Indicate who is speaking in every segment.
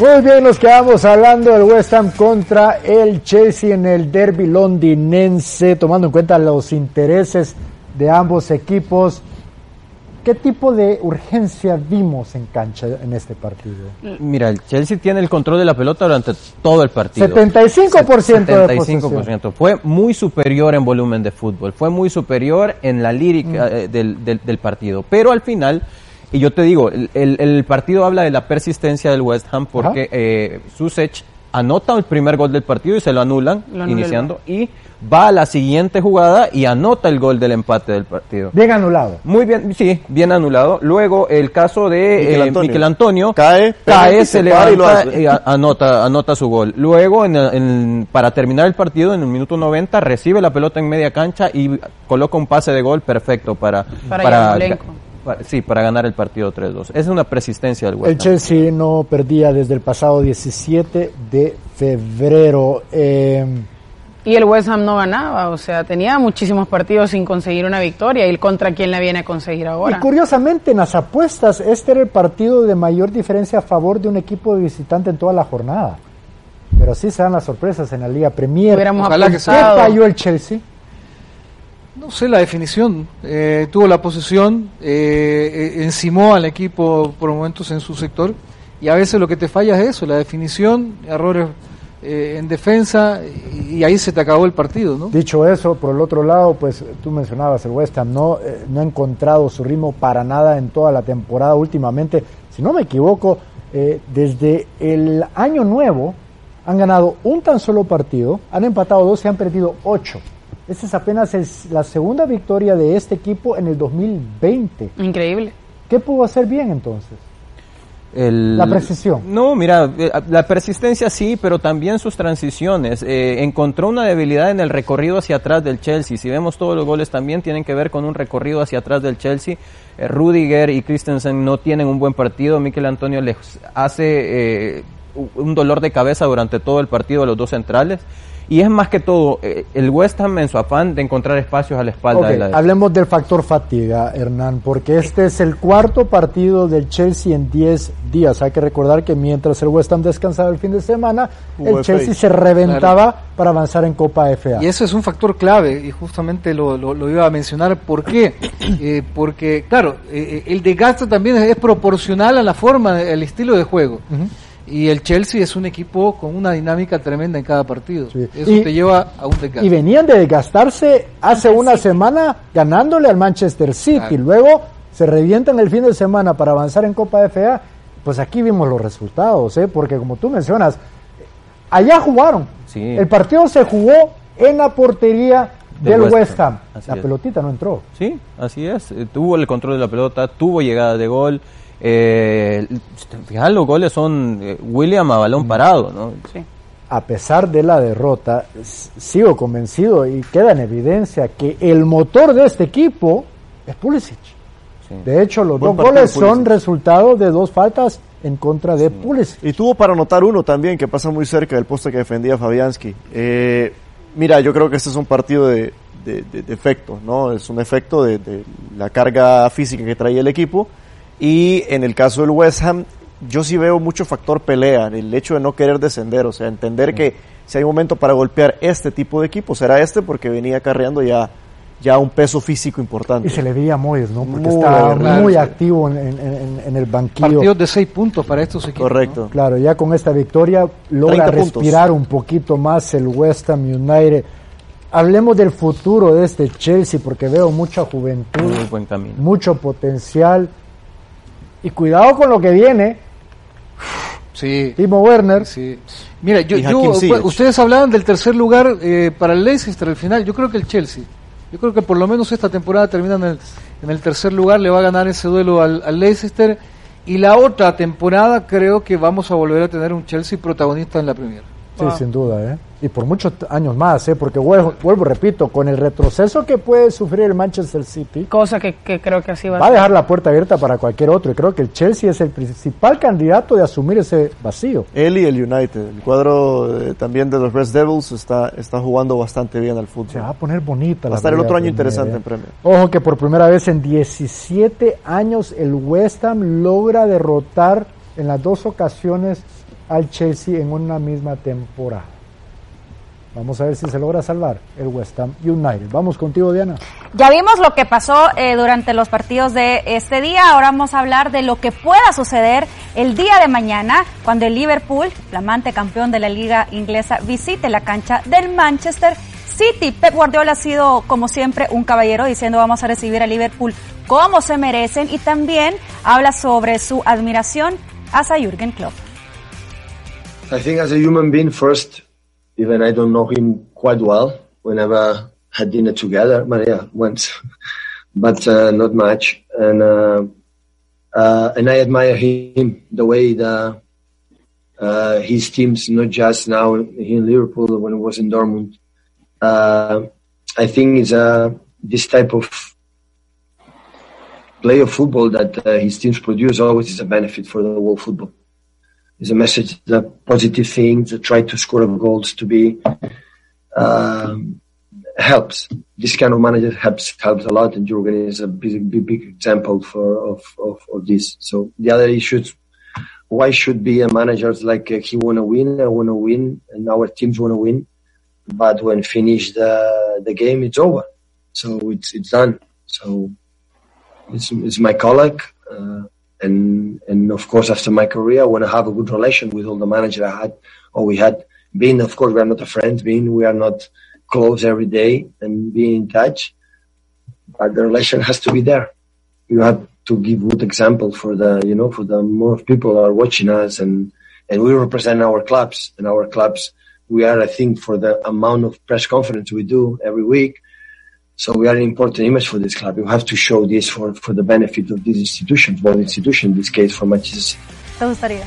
Speaker 1: Muy bien, nos quedamos hablando del West Ham contra el Chelsea en el derby londinense, tomando en cuenta los intereses de ambos equipos. ¿Qué tipo de urgencia vimos en cancha en este partido?
Speaker 2: Mira, el Chelsea tiene el control de la pelota durante todo el partido.
Speaker 1: 75% de
Speaker 2: 75%. Fue muy superior en volumen de fútbol, fue muy superior en la lírica eh, del, del- del partido. Pero al final, y yo te digo, el, el- el partido habla de la persistencia del West Ham porque eh, Susech anota el primer gol del partido y se lo anulan,
Speaker 3: Lo
Speaker 2: iniciando, y va a la siguiente jugada y anota el gol del empate del partido.
Speaker 1: Bien anulado.
Speaker 2: Muy bien, sí, bien anulado. Luego el caso de
Speaker 4: Miquel
Speaker 2: eh,
Speaker 4: Antonio.
Speaker 2: Miquel Antonio
Speaker 4: Cae,
Speaker 2: cae, se
Speaker 4: se para y lo
Speaker 2: levanta y a- anota, anota su gol. Luego, en, el- en- para terminar el partido, en el minuto 90, recibe la pelota en media cancha y coloca un pase de gol perfecto para,
Speaker 3: Para
Speaker 2: para- sí, para ganar el partido 3-2. Es una persistencia del
Speaker 1: El
Speaker 2: West Ham.
Speaker 1: Chelsea no perdía desde el pasado 17 de febrero. Eh,
Speaker 3: Y el West Ham no ganaba, o sea, tenía muchísimos partidos sin conseguir una victoria. ¿Y contra quién la viene a conseguir ahora?
Speaker 1: Y curiosamente, en las apuestas, este era el partido de mayor diferencia a favor de un equipo de visitante en toda la jornada. Pero sí se dan las sorpresas en la Liga Premier.
Speaker 3: Hubiéramos
Speaker 5: Ojalá que
Speaker 1: ¿Qué falló el Chelsea?
Speaker 5: No sé la definición. Eh, tuvo la posesión, eh, eh, encimó al equipo por momentos en su sector y a veces lo que te falla es eso, la definición, errores eh, en defensa y, ahí se te acabó el partido, ¿no?
Speaker 1: Dicho eso, por el otro lado, pues tú mencionabas el West Ham, no, Eh, no ha encontrado su ritmo para nada en toda la temporada últimamente. Si no me equivoco, eh, desde el año nuevo han ganado un tan solo partido, han empatado dos y han perdido ocho. Esta es apenas el- la segunda victoria de este equipo en el 2020.
Speaker 3: Increíble.
Speaker 1: ¿Qué pudo hacer bien entonces?
Speaker 2: El-
Speaker 1: La precisión.
Speaker 2: No, mira, eh, la persistencia sí, pero también sus transiciones. Eh, encontró una debilidad en el recorrido hacia atrás del Chelsea. Si vemos todos los goles también tienen que ver con un recorrido hacia atrás del Chelsea. Eh, Rudiger y Christensen no tienen un buen partido. Miquel Antonio les hace eh, un dolor de cabeza durante todo el partido a los dos centrales. Y es más que todo eh, el West Ham en su afán de encontrar espacios a la espalda de la defensa.
Speaker 1: hablemos del factor fatiga, Hernán, porque este es el cuarto partido del Chelsea en 10 días. Hay que recordar que mientras el West Ham descansaba el fin de semana,
Speaker 4: Hubo
Speaker 1: el. Chelsea se reventaba para avanzar en Copa FA.
Speaker 5: Y eso es un factor clave, y justamente lo, lo- lo iba a mencionar. ¿Por qué? Eh, porque, claro, eh, eh, el desgaste también es, es proporcional a la forma, al estilo de juego. Y el Chelsea es un equipo con una dinámica tremenda en cada partido.
Speaker 1: Sí.
Speaker 5: Eso
Speaker 1: Y-
Speaker 5: te lleva a un desgaste.
Speaker 1: Y venían de desgastarse hace una semana ganándole al Manchester City.
Speaker 5: Claro.
Speaker 1: Luego se revientan el fin de semana para avanzar en Copa FA. Pues aquí vimos los resultados, ¿eh? porque como tú mencionas, allá jugaron.
Speaker 2: Sí.
Speaker 1: El partido se jugó en la portería
Speaker 2: Del West
Speaker 1: West
Speaker 2: Ham. Así
Speaker 1: La
Speaker 2: es.
Speaker 1: pelotita no entró.
Speaker 2: Sí, así es. Eh, Tuvo el control de la pelota, tuvo llegada de gol. Eh, los goles son eh, William a balón parado, ¿no?
Speaker 3: Sí.
Speaker 1: a pesar de la derrota, sigo convencido y queda en evidencia que el motor de este equipo es Pulisic.
Speaker 2: Sí.
Speaker 1: De hecho, los
Speaker 4: Buen
Speaker 1: dos goles son resultado de dos faltas en contra de Pulisic.
Speaker 4: Y tuvo para anotar uno también, que pasa muy cerca del poste que defendía Fabianski. Eh, mira, yo creo que este es un partido de, de, de- de efecto, ¿no? Es un efecto de, de la carga física que traía el equipo. Y en el caso del West Ham, yo sí veo mucho factor pelea, el hecho de no querer descender, o sea, entender que si hay un momento para golpear este tipo de equipo, será este porque venía acarreando ya, ya un peso físico importante.
Speaker 1: Y se le veía a Moyes, ¿no? Porque
Speaker 4: Muy
Speaker 1: estaba muy activo en, en- en- en el banquillo.
Speaker 5: Partidos de seis puntos para estos equipos.
Speaker 4: Correcto.
Speaker 5: ¿no?
Speaker 1: Claro, ya con esta victoria logra
Speaker 4: 30 puntos.
Speaker 1: respirar un poquito más el West Ham United. Hablemos del futuro de este Chelsea porque veo mucha juventud,
Speaker 2: Muy buen camino.
Speaker 1: mucho potencial. Y cuidado con lo que viene,
Speaker 5: Sí.
Speaker 1: Timo Werner.
Speaker 5: Sí. Mira, yo, ustedes hablaban del tercer lugar eh, para el Leicester al final. Yo creo que el Chelsea. Yo creo que por lo menos esta temporada termina en el, en el tercer lugar, le va a ganar ese duelo al, al Leicester Y la otra temporada creo que vamos a volver a tener un Chelsea protagonista en la Premier.
Speaker 1: Sí, sin duda, ¿eh? Y por muchos años más, ¿eh? Porque vuelvo, vuelvo, repito, con el retroceso que puede sufrir el Manchester City,
Speaker 3: Cosa que, que creo que así va,
Speaker 1: va a
Speaker 3: ser.
Speaker 1: dejar la puerta abierta para cualquier otro. Y creo que el Chelsea es el principal candidato de asumir ese vacío.
Speaker 4: Él y el United. El cuadro eh, también de los Red Devils está, está jugando bastante bien al fútbol.
Speaker 1: Se va a poner bonita
Speaker 4: Va a estar el otro año interesante
Speaker 1: ¿eh?
Speaker 4: en Premier.
Speaker 1: Ojo que por primera vez en 17 años el West Ham logra derrotar en las dos ocasiones al Chelsea en una misma temporada. Vamos a ver si se logra salvar el West Ham United. Vamos contigo, Diana.
Speaker 6: Ya vimos lo que pasó eh, durante los partidos de este día. Ahora vamos a hablar de lo que pueda suceder el día de mañana cuando el Liverpool, flamante campeón de la liga inglesa, visite la cancha del Manchester City. Pep Guardiola ha sido, como siempre, un caballero diciendo vamos a recibir a Liverpool como se merecen y también habla sobre su admiración hacia Jürgen Klopp.
Speaker 7: I think as a human being first, even I don't know him quite well. We never had dinner together, Maria once, but uh, not much. And uh, uh, and I admire him the way the uh, his teams, not just now in Liverpool when he was in Dortmund. Uh, I think it's uh, this type of play of football that his teams produce always is a benefit for the whole football is a message that positive things, that try to score goals to be um, helps. This kind of manager helps helps a lot, and Jurgen is a big big, big example for of, of of this. So the other issues, why should be a manager like uh, he want to win, I want to win, and our teams want to win, but when finish the the game, it's over. So it's it's done. So it's it's my colleague. Uh, and and of course after my career I want to have a good relation with all the manager I had or we had being of course we are not a friend being we are not close every day and being in touch but the relation has to be there. You have to give good example for the you know for the more people are watching us and and we represent our clubs. And our clubs we are I think for the amount of press conference we do every week so we are an important image for this club. You have to show this for, for the benefit of these institutions, both institutions, in this case for Manchester City.
Speaker 6: ¿Te gustaría?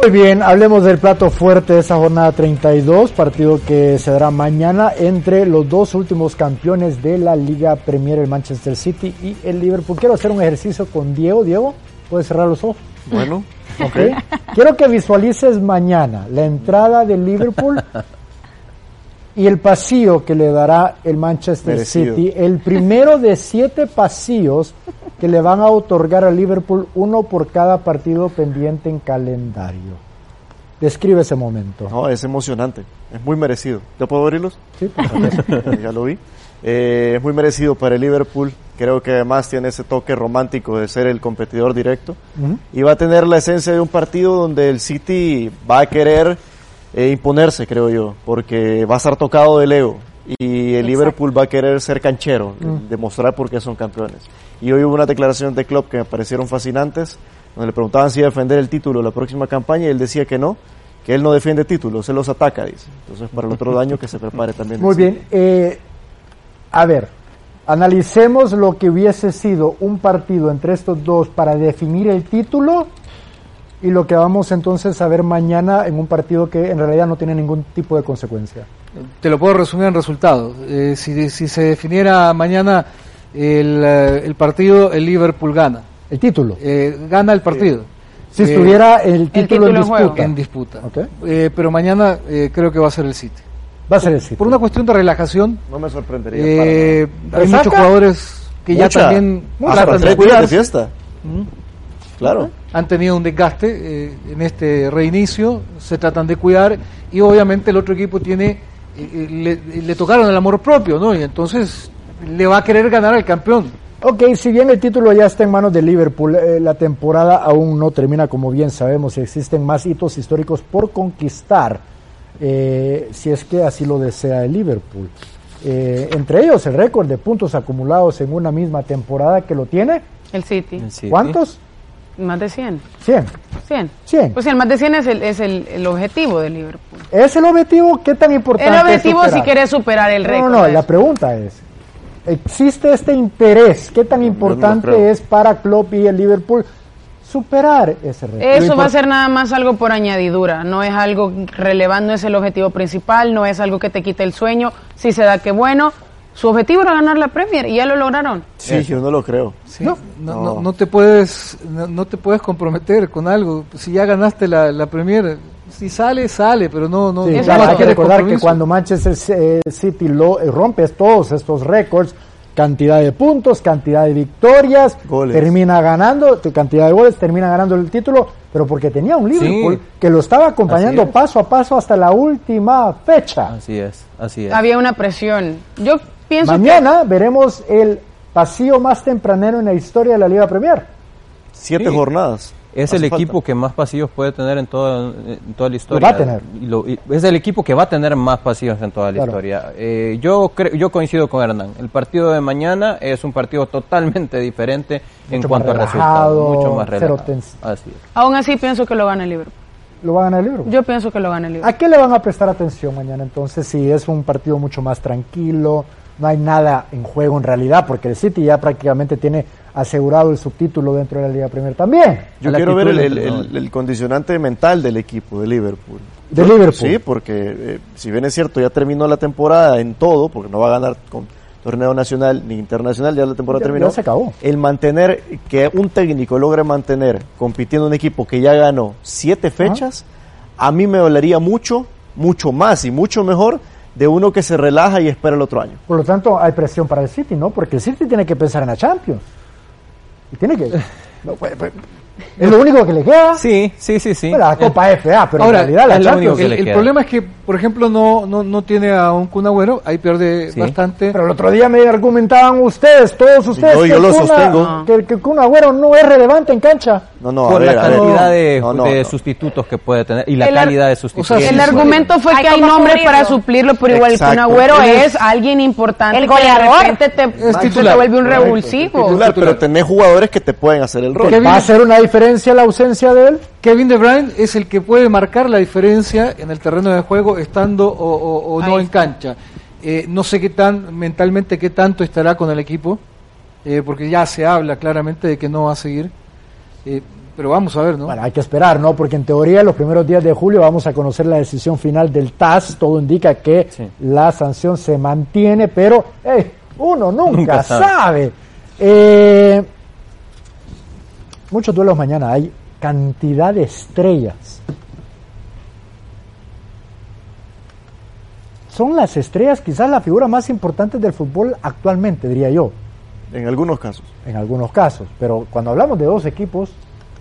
Speaker 1: Muy bien, hablemos del plato fuerte de esa jornada 32, partido que se dará mañana entre los dos últimos campeones de la Liga Premier, el Manchester City y el Liverpool. Quiero hacer un ejercicio con Diego. Diego, ¿puedes cerrar los ojos?
Speaker 4: Bueno,
Speaker 1: Ok. Quiero que visualices mañana la entrada del Liverpool y el pasillo que le dará el Manchester
Speaker 4: Merecido.
Speaker 1: City. El primero de siete pasillos que le van a otorgar al Liverpool, uno por cada partido pendiente en calendario. Describe ese momento.
Speaker 4: no, es emocionante. Es muy merecido. ¿Ya puedo abrirlos?
Speaker 1: Sí, por
Speaker 4: ya lo vi. Eh, es muy merecido para el Liverpool. Creo que además tiene ese toque romántico de ser el competidor directo.
Speaker 1: Ujú.
Speaker 4: Y va a tener la esencia de un partido donde el City va a querer eh, imponerse, creo yo, porque va a estar tocado del ego. Y el
Speaker 6: Exacto.
Speaker 4: Liverpool va a querer ser canchero, demostrar por qué son campeones. Y hoy hubo una declaración de Klopp que me parecieron fascinantes, donde le preguntaban si iba a defender el título la próxima campaña y él decía que no, que él no defiende títulos, él los ataca, dice. Entonces, para el otro año que se prepare también.
Speaker 1: Muy bien. eh, a ver, analicemos lo que hubiese sido un partido entre estos dos para definir el título y lo que vamos entonces a ver mañana en un partido que en realidad no tiene ningún tipo de consecuencia.
Speaker 5: Te lo puedo resumir en resultados. Eh, si, si se definiera mañana el, eh, el partido, el Liverpool gana.
Speaker 1: El título.
Speaker 5: Eh, gana el partido.
Speaker 1: si
Speaker 5: Eh,
Speaker 1: estuviera el título,
Speaker 3: título
Speaker 1: en disputa.
Speaker 5: en disputa. Eh, pero mañana eh, creo que va a ser el City.
Speaker 1: Va a ser el City.
Speaker 5: Por una cuestión de relajación,
Speaker 4: No me sorprendería.
Speaker 5: eh,
Speaker 4: para
Speaker 5: hay muchos jugadores que ya
Speaker 4: Mucha.
Speaker 5: también
Speaker 4: nada.
Speaker 5: tratan
Speaker 4: Hasta
Speaker 5: de
Speaker 4: tres días de
Speaker 5: cuidarse.
Speaker 4: fiesta.
Speaker 5: Mm.
Speaker 4: Claro.
Speaker 5: Han tenido un desgaste eh, en este reinicio, se tratan de cuidar y obviamente el otro equipo tiene, eh, eh, le, le tocaron el amor propio, ¿no? Y entonces le va a querer ganar al campeón.
Speaker 1: Ok, si bien el título ya está en manos de Liverpool, eh, la temporada aún no termina, como bien sabemos, y existen más hitos históricos por conquistar, eh, si es que así lo desea el Liverpool. Eh, entre ellos, el récord de puntos acumulados en una misma temporada que lo tiene.
Speaker 3: El City.
Speaker 2: El City.
Speaker 1: ¿Cuántos?
Speaker 3: Más de 100.
Speaker 1: 100.
Speaker 3: 100.
Speaker 1: 100.
Speaker 3: Pues sí, el más de 100 es el, es el, el objetivo de Liverpool.
Speaker 1: ¿Es el objetivo? ¿Qué tan importante
Speaker 3: El
Speaker 1: es
Speaker 3: objetivo si quieres superar el
Speaker 1: No,
Speaker 3: récord.
Speaker 1: no, no,
Speaker 3: de
Speaker 1: la pregunta es, ¿existe este interés? ¿Qué tan importante es para Klopp y el Liverpool superar ese reto.
Speaker 3: Eso va a ser nada más algo por añadidura, no es algo relevante, no es el objetivo principal, no es algo que te quite el sueño. Si se da que bueno, su objetivo era ganar la Premier y ya lo lograron.
Speaker 4: Sí, yo no lo creo.
Speaker 5: Sí, no, no, no, te puedes no, no, te puedes comprometer con algo. Si ya ganaste la, la Premier, si sale, sale, pero no... no
Speaker 1: Sí,
Speaker 5: no
Speaker 1: claro, hay que recordar que cuando Manchester eh, City lo, eh, rompe todos estos récords, cantidad de puntos, cantidad de victorias,
Speaker 4: Goles.
Speaker 1: termina ganando, cantidad de goles, termina ganando el título, pero porque tenía un Liverpool
Speaker 2: Sí.
Speaker 1: que lo estaba acompañando
Speaker 2: es.
Speaker 1: paso a paso hasta la última fecha.
Speaker 2: Así es, así es.
Speaker 3: Había una presión. Yo pienso
Speaker 1: Mañana veremos el pasillo más tempranero en la historia de la Liga Premier.
Speaker 4: Siete
Speaker 2: Sí.
Speaker 4: jornadas.
Speaker 2: Es
Speaker 4: Hace
Speaker 2: el
Speaker 4: falta.
Speaker 2: equipo que más pasillos puede tener en toda, en toda la historia.
Speaker 1: va a tener.
Speaker 2: Y lo- y es el equipo que va a tener más pasillos en toda la
Speaker 1: Claro.
Speaker 2: historia. Eh, yo, cre- yo coincido con Hernán. El partido de mañana es un partido totalmente diferente en cuanto a resultados. Mucho más relajado. Así es.
Speaker 3: Aún así pienso que lo gana el Liverpool.
Speaker 1: Lo va a ganar el Liverpool.
Speaker 3: Yo pienso que lo gana el Liverpool.
Speaker 1: ¿A qué le van a prestar atención mañana entonces si es un partido mucho más tranquilo, no hay nada en juego en realidad, porque el City ya prácticamente tiene asegurado el subtítulo dentro de la Liga Premier también.
Speaker 4: Yo quiero ver el, condicionante mental del equipo de Liverpool.
Speaker 1: De Liverpool.
Speaker 4: Sí, porque eh, si bien es cierto, ya terminó la temporada en todo, porque no va a ganar con torneo nacional ni internacional, ya la temporada
Speaker 1: Ya-
Speaker 4: terminó.
Speaker 1: ya se acabó.
Speaker 4: El mantener, que un técnico logre mantener compitiendo un equipo que ya ganó siete fechas, a mí me dolería mucho, mucho más y mucho mejor de uno que se relaja y espera el otro año.
Speaker 1: Por lo tanto, hay presión para el City, ¿no? Porque el City tiene que pensar en la Champions. Y tiene que... no, pues, pues, es lo único que le queda.
Speaker 2: Sí, sí, sí, sí.
Speaker 1: Bueno, la Copa FA, pero
Speaker 5: Ahora,
Speaker 1: en realidad la
Speaker 2: es lo único
Speaker 1: Champions...
Speaker 2: que
Speaker 5: el,
Speaker 2: le
Speaker 5: el
Speaker 2: queda.
Speaker 5: problema es que, por ejemplo, no, no, no tiene a un Kun Agüero, ahí pierde
Speaker 2: Sí.
Speaker 5: bastante.
Speaker 1: Pero el otro día me argumentaban ustedes, todos ustedes,
Speaker 4: Yo- yo
Speaker 1: que,
Speaker 4: lo
Speaker 1: el Kun-
Speaker 4: sostengo.
Speaker 1: que, que el Kun Agüero no es relevante en cancha.
Speaker 4: No, no, a
Speaker 2: por
Speaker 4: ver,
Speaker 2: la
Speaker 4: a ver.
Speaker 2: de,
Speaker 4: No, no,
Speaker 2: de
Speaker 4: no.
Speaker 2: sustitutos que puede tener y la
Speaker 3: El
Speaker 2: calidad de
Speaker 5: o
Speaker 2: sustitutos.
Speaker 5: sea,
Speaker 3: El argumento fue
Speaker 6: Hay
Speaker 3: que hay nombres
Speaker 6: cubrirlo.
Speaker 3: para suplirlo, pero igual
Speaker 4: Exacto.
Speaker 3: Kun Agüero
Speaker 4: es-
Speaker 3: es alguien importante
Speaker 6: El
Speaker 3: que de
Speaker 6: goleador.
Speaker 3: repente te, te vuelve un revulsivo.
Speaker 4: Pero tenés jugadores que te pueden hacer el rol.
Speaker 1: ¿Va a hacer una diferencia la ausencia de él?
Speaker 5: Kevin De Bruyne es el que puede marcar la diferencia en el terreno de juego estando o, o- o no en cancha. Eh, no sé qué tan mentalmente qué tanto estará con el equipo, eh, porque ya se habla claramente de que no va a seguir. Eh, pero vamos a ver, ¿no?
Speaker 1: Bueno, hay que esperar, ¿no? Porque en teoría los primeros días de julio vamos a conocer la decisión final del TAS. Todo indica que
Speaker 2: Sí.
Speaker 1: la sanción se mantiene, pero uno nunca,
Speaker 2: Nunca
Speaker 1: sabe.
Speaker 2: sabe.
Speaker 1: Eh, muchos duelos mañana. Hay cantidad de estrellas. Son las estrellas quizás la figura más importante del fútbol actualmente, diría yo
Speaker 4: En algunos casos.
Speaker 1: en algunos casos. Pero cuando hablamos de dos equipos,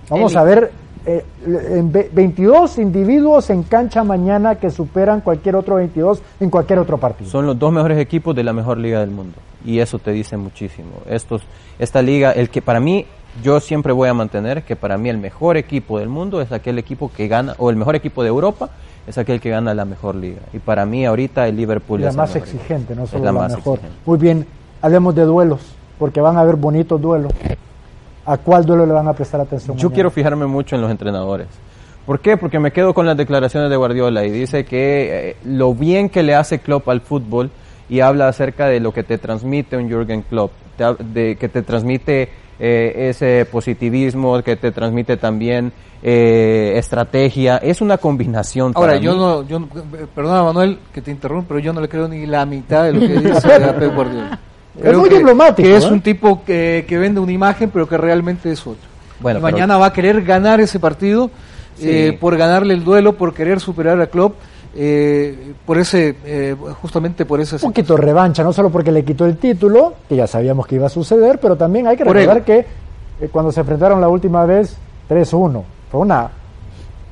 Speaker 1: vamos a ver eh, en ve- 22 individuos en cancha mañana que superan cualquier otro 22 en cualquier otro partido.
Speaker 2: Son los dos mejores equipos de la mejor liga del mundo. Y eso te dice muchísimo. Estos, esta liga, el que para mí, yo siempre voy a mantener que para mí el mejor equipo del mundo es aquel equipo que gana, o el mejor equipo de Europa es aquel que gana la mejor liga. Y para mí ahorita el Liverpool
Speaker 1: la
Speaker 2: es el
Speaker 1: más exigente, no
Speaker 2: Es
Speaker 1: solo
Speaker 2: la
Speaker 1: la,
Speaker 2: más
Speaker 1: mejor.
Speaker 2: exigente.
Speaker 1: Muy bien, hablemos de duelos, porque van a haber bonitos duelos. ¿A cuál duelo le van a prestar atención?
Speaker 2: Yo
Speaker 1: mañana?
Speaker 2: quiero fijarme mucho en los entrenadores. ¿Por qué? Porque me quedo con las declaraciones de Guardiola y dice que eh, lo bien que le hace Klopp al fútbol y habla acerca de lo que te transmite un Jürgen Klopp, de, que te transmite eh, ese positivismo, que te transmite también eh, estrategia. Es una combinación.
Speaker 5: Ahora,
Speaker 2: para
Speaker 5: yo
Speaker 2: mí.
Speaker 5: no, yo, no- eh, perdona Manuel que te interrumpo, pero yo no le creo ni la mitad de lo que dice a Pep Guardiola.
Speaker 1: Es muy diplomático,
Speaker 5: Que es
Speaker 1: ¿eh?
Speaker 5: un tipo que, que vende una imagen, pero que realmente es otro.
Speaker 2: Bueno,
Speaker 5: y
Speaker 2: pero-
Speaker 5: mañana va a querer ganar ese partido,
Speaker 2: Sí.
Speaker 5: eh, por ganarle el duelo, por querer superar a Klopp, eh, por ese, eh, justamente por ese
Speaker 1: Un poquito de revancha, no solo porque le quitó el título, que ya sabíamos que iba a suceder, pero también hay que
Speaker 5: Por
Speaker 1: recordar que eh, cuando se enfrentaron la última vez 3-1, fue una,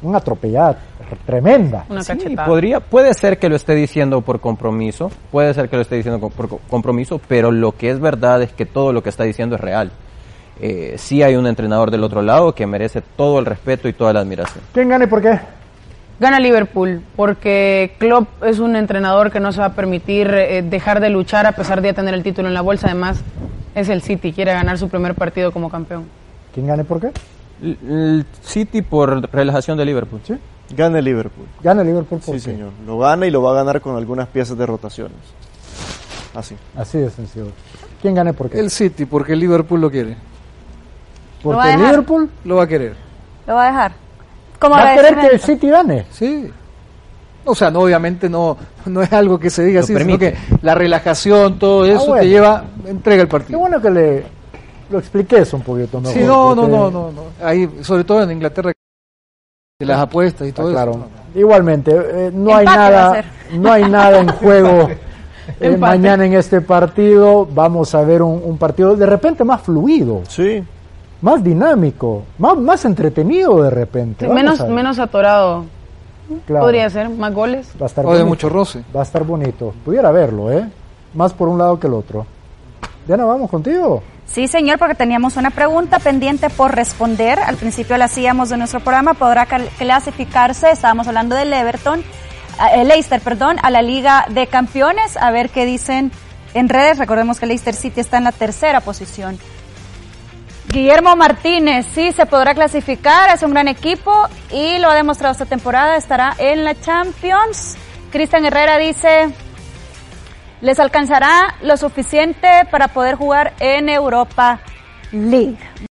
Speaker 1: una atropellada tremenda.
Speaker 3: Una
Speaker 2: Sí, podría, puede ser que lo esté diciendo por compromiso, puede ser que lo esté diciendo por co- compromiso, pero lo que es verdad es que todo lo que está diciendo es real. Eh, sí hay un entrenador del otro lado que merece todo el respeto y toda la admiración.
Speaker 1: ¿Quién gana y por qué?
Speaker 3: Gana Liverpool, porque Klopp es un entrenador que no se va a permitir eh, dejar de luchar a pesar de ya tener el título en la bolsa. Además, es el City, quiere ganar su primer partido como campeón.
Speaker 1: ¿Quién gana y por qué?
Speaker 2: L- El City por relajación de Liverpool.
Speaker 1: ¿Sí?
Speaker 4: Gana el Liverpool.
Speaker 1: Gana el Liverpool por
Speaker 4: Sí,
Speaker 1: qué?
Speaker 4: señor. Lo gana y lo va a ganar con algunas piezas de rotaciones. Así.
Speaker 1: Así de sencillo. ¿Quién gana y por qué?
Speaker 5: El City, porque el Liverpool lo quiere.
Speaker 6: Lo
Speaker 1: Porque
Speaker 6: dejar.
Speaker 1: Liverpool
Speaker 5: Lo va a querer.
Speaker 6: Lo va a dejar. Como
Speaker 1: va a querer que el. City gane.
Speaker 5: Sí. O sea, no, obviamente no, no es algo que se diga
Speaker 2: Lo
Speaker 5: así,
Speaker 2: permite.
Speaker 5: sino que la relajación, todo eso
Speaker 1: bueno.
Speaker 5: te lleva, entrega el
Speaker 1: Qué
Speaker 5: partido.
Speaker 1: bueno que le lo expliques un poquito mejor.
Speaker 5: Sí, no, no,
Speaker 1: porque-
Speaker 5: no, no, no. Ahí, sobre todo en Inglaterra, de las apuestas y
Speaker 1: Está
Speaker 5: todo
Speaker 1: claro.
Speaker 5: eso.
Speaker 1: Igualmente, eh, no hay
Speaker 6: Empate
Speaker 1: nada, no hay nada en juego eh, mañana en este partido. Vamos a ver un, un partido de repente más fluido,
Speaker 4: Sí,
Speaker 1: más dinámico, más, más entretenido de repente. Vamos
Speaker 3: menos, menos atorado.
Speaker 1: Claro,
Speaker 3: Podría ser, más goles.
Speaker 1: Va a estar
Speaker 5: O de
Speaker 1: bonito.
Speaker 5: mucho roce.
Speaker 1: Va a estar bonito. Pudiera verlo, ¿eh? Más por un lado que el otro. Diana, vamos contigo.
Speaker 6: Sí, señor, porque teníamos una pregunta pendiente por responder. Al principio la hacíamos de nuestro programa. ¿Podrá clasificarse? Estábamos hablando del Everton, ah, el Leicester, perdón, a la Liga de Campeones. A ver qué dicen en redes. Recordemos que Leicester City está en la tercera posición. Guillermo Martínez, sí, se podrá clasificar, es un gran equipo y lo ha demostrado esta temporada, estará en la Champions. Cristian Herrera dice, les alcanzará lo suficiente para poder jugar en Europa League.